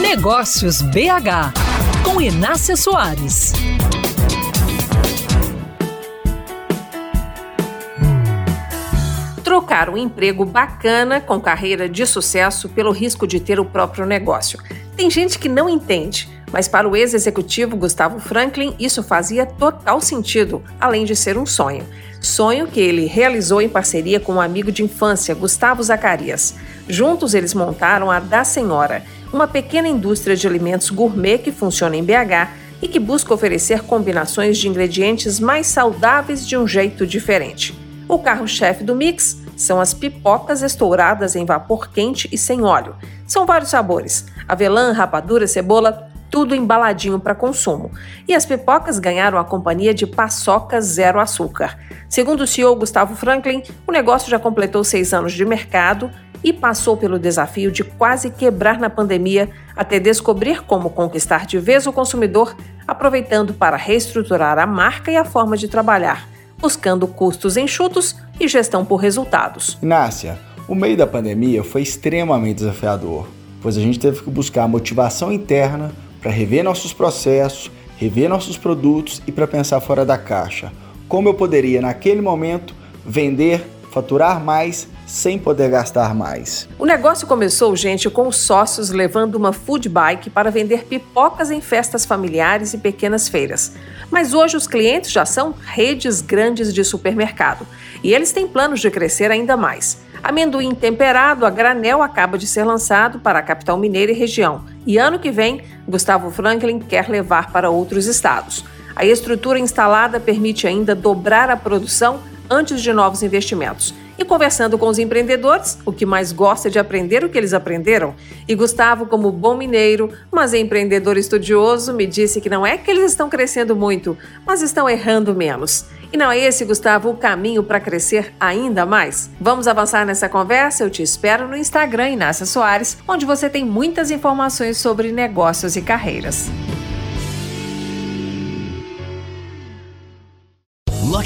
Negócios BH com Inácia Soares. Trocar um emprego bacana com carreira de sucesso pelo risco de ter o próprio negócio. Tem gente que não entende, mas para o ex-executivo Gustavo Franklin isso fazia total sentido, além de ser um sonho. Sonho que ele realizou em parceria com um amigo de infância, Gustavo Zacarias. Juntos eles montaram a Da Senhora, uma pequena indústria de alimentos gourmet que funciona em BH e que busca oferecer combinações de ingredientes mais saudáveis de um jeito diferente. O carro-chefe do mix são as pipocas estouradas em vapor quente e sem óleo. São vários sabores: avelã, rapadura, cebola, tudo embaladinho para consumo. E as pipocas ganharam a companhia de paçoca zero açúcar. Segundo o CEO Gustavo Franklin, o negócio já completou seis anos de mercado e passou pelo desafio de quase quebrar na pandemia até descobrir como conquistar de vez o consumidor, aproveitando para reestruturar a marca e a forma de trabalhar buscando custos enxutos e gestão por resultados. Inácia, o meio da pandemia foi extremamente desafiador, pois a gente teve que buscar motivação interna para rever nossos processos, rever nossos produtos e para pensar fora da caixa. Como eu poderia, naquele momento, vender, faturar mais sem poder gastar mais. O negócio começou, gente, com os sócios levando uma food bike para vender pipocas em festas familiares e pequenas feiras. Mas hoje os clientes já são redes grandes de supermercado e eles têm planos de crescer ainda mais. Amendoim temperado a granel acaba de ser lançado para a capital mineira e região, e ano que vem, Gustavo Franklin quer levar para outros estados. A estrutura instalada permite ainda dobrar a produção antes de novos investimentos. E conversando com os empreendedores, o que mais gosta é de aprender o que eles aprenderam. E Gustavo, como bom mineiro, mas empreendedor estudioso, me disse que não é que eles estão crescendo muito, mas estão errando menos. E não é esse, Gustavo, o caminho para crescer ainda mais? Vamos avançar nessa conversa? Eu te espero no Instagram Inácia Soares, onde você tem muitas informações sobre negócios e carreiras.